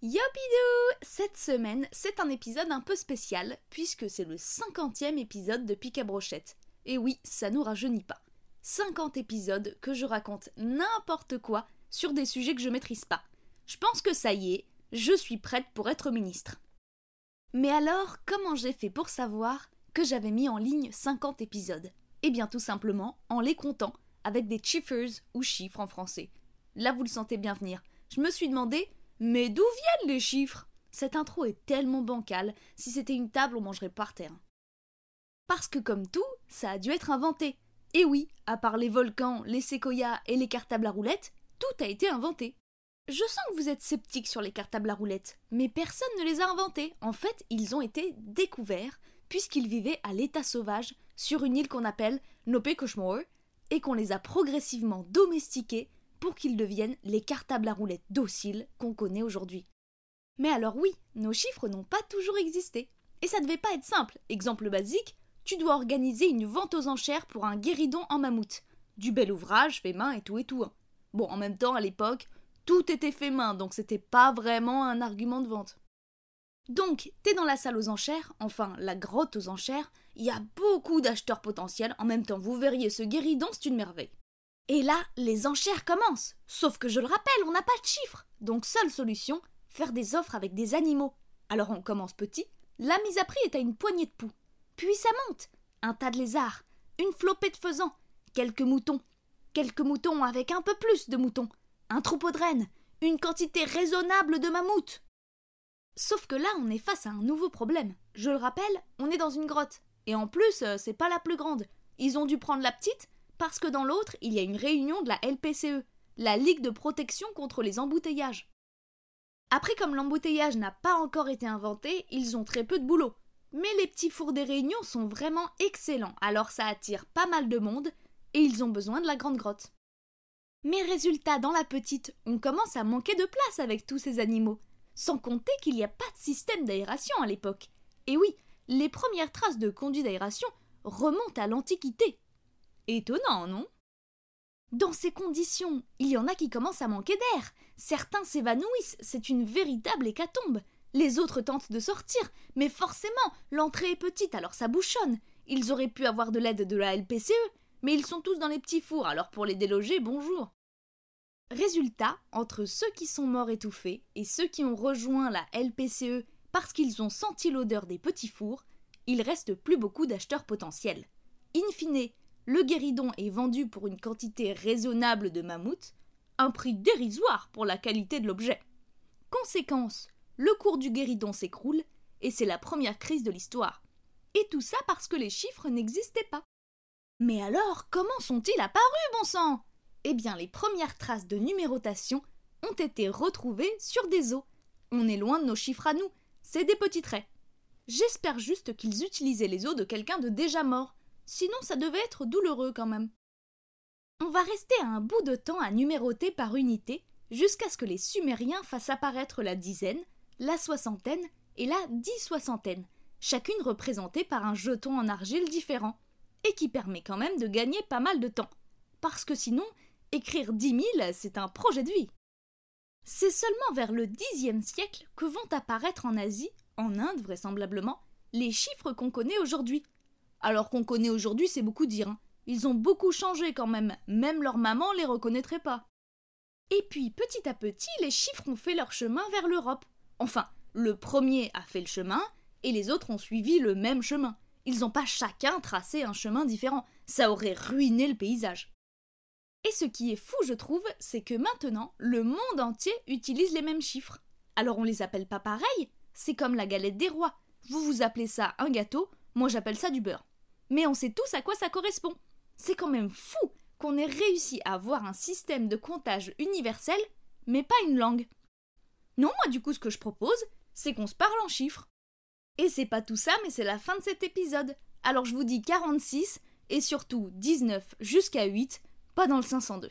Yopidou Cette semaine, c'est un épisode un peu spécial, puisque c'est le 50e épisode de Pique à Brochette. Et oui, ça nous rajeunit pas. 50 épisodes que je raconte n'importe quoi sur des sujets que je maîtrise pas. Je pense que ça y est, je suis prête pour être ministre. Mais alors, comment j'ai fait pour savoir que j'avais mis en ligne 50 épisodes? Eh bien tout simplement en les comptant, avec des chiffres ou chiffres en français. Là vous le sentez bien venir. Je me suis demandé mais d'où viennent les chiffres? Cette intro est tellement bancale, si c'était une table on mangerait par terre. Parce que comme tout, ça a dû être inventé. Et oui, à part les volcans, les séquoias et les cartables à roulettes, tout a été inventé. Je sens que vous êtes sceptique sur les cartables à roulettes, mais personne ne les a inventés. En fait, ils ont été découverts puisqu'ils vivaient à l'état sauvage sur une île qu'on appelle Nopekosmore et qu'on les a progressivement domestiqués pour qu'ils deviennent les cartables à roulettes dociles qu'on connaît aujourd'hui. Mais alors oui, nos chiffres n'ont pas toujours existé. Et ça devait pas être simple. Exemple basique, tu dois organiser une vente aux enchères pour un guéridon en mammouth. Du bel ouvrage, fait main et tout et tout. hein. Bon, en même temps, à l'époque, tout était fait main, donc c'était pas vraiment un argument de vente. Donc, t'es dans la salle aux enchères, enfin la grotte aux enchères, il y a beaucoup d'acheteurs potentiels, en même temps vous verriez ce guéridon, c'est une merveille. Et là, les enchères commencent. Sauf que je le rappelle, on n'a pas de chiffres. Donc seule solution, faire des offres avec des animaux. Alors on commence petit, la mise à prix est à une poignée de poux. Puis ça monte. Un tas de lézards, une flopée de faisans, quelques moutons, quelques moutons avec un peu plus de moutons, un troupeau de rennes, une quantité raisonnable de mammouths. Sauf que là, on est face à un nouveau problème. Je le rappelle, on est dans une grotte. Et en plus, euh, c'est pas la plus grande. Ils ont dû prendre la petite parce que dans l'autre, il y a une réunion de la LPCE, la Ligue de protection contre les embouteillages. Après, comme l'embouteillage n'a pas encore été inventé, ils ont très peu de boulot. Mais les petits fours des réunions sont vraiment excellents, alors ça attire pas mal de monde, et ils ont besoin de la grande grotte. Mais résultat, dans la petite, on commence à manquer de place avec tous ces animaux, sans compter qu'il n'y a pas de système d'aération à l'époque. Et oui, les premières traces de conduits d'aération remontent à l'Antiquité. Étonnant, non? Dans ces conditions, il y en a qui commencent à manquer d'air. Certains s'évanouissent, c'est une véritable hécatombe. Les autres tentent de sortir, mais forcément, l'entrée est petite, alors ça bouchonne. Ils auraient pu avoir de l'aide de la LPCE, mais ils sont tous dans les petits fours, alors pour les déloger, bonjour. Résultat, entre ceux qui sont morts étouffés et ceux qui ont rejoint la LPCE parce qu'ils ont senti l'odeur des petits fours, il reste plus beaucoup d'acheteurs potentiels. In fine, le guéridon est vendu pour une quantité raisonnable de mammouth, un prix dérisoire pour la qualité de l'objet. Conséquence, le cours du guéridon s'écroule et c'est la première crise de l'histoire. Et tout ça parce que les chiffres n'existaient pas. Mais alors, comment sont-ils apparus, bon sang? Eh bien, les premières traces de numérotation ont été retrouvées sur des os. On est loin de nos chiffres à nous, c'est des petits traits. J'espère juste qu'ils utilisaient les os de quelqu'un de déjà mort, sinon ça devait être douloureux quand même. On va rester un bout de temps à numéroter par unité, jusqu'à ce que les Sumériens fassent apparaître la dizaine, la soixantaine et la dix-soixantaine, chacune représentée par un jeton en argile différent, et qui permet quand même de gagner pas mal de temps. Parce que sinon, écrire dix mille, c'est un projet de vie. C'est seulement vers le Xe siècle que vont apparaître en Asie, en Inde vraisemblablement, les chiffres qu'on connaît aujourd'hui. Alors qu'on connaît aujourd'hui, c'est beaucoup dire. Hein. Ils ont beaucoup changé quand même, même leur maman les reconnaîtrait pas. Et puis petit à petit, les chiffres ont fait leur chemin vers l'Europe. Enfin, le premier a fait le chemin, et les autres ont suivi le même chemin. Ils n'ont pas chacun tracé un chemin différent, ça aurait ruiné le paysage. Et ce qui est fou, je trouve, c'est que maintenant, le monde entier utilise les mêmes chiffres. Alors on les appelle pas pareil, c'est comme la galette des rois. Vous vous appelez ça un gâteau, moi j'appelle ça du beurre. Mais on sait tous à quoi ça correspond. C'est quand même fou qu'on ait réussi à avoir un système de comptage universel, mais pas une langue. Non, moi du coup ce que je propose, c'est qu'on se parle en chiffres. Et c'est pas tout ça, mais c'est la fin de cet épisode. Alors je vous dis 46 et surtout 19 jusqu'à 8, pas dans le 502.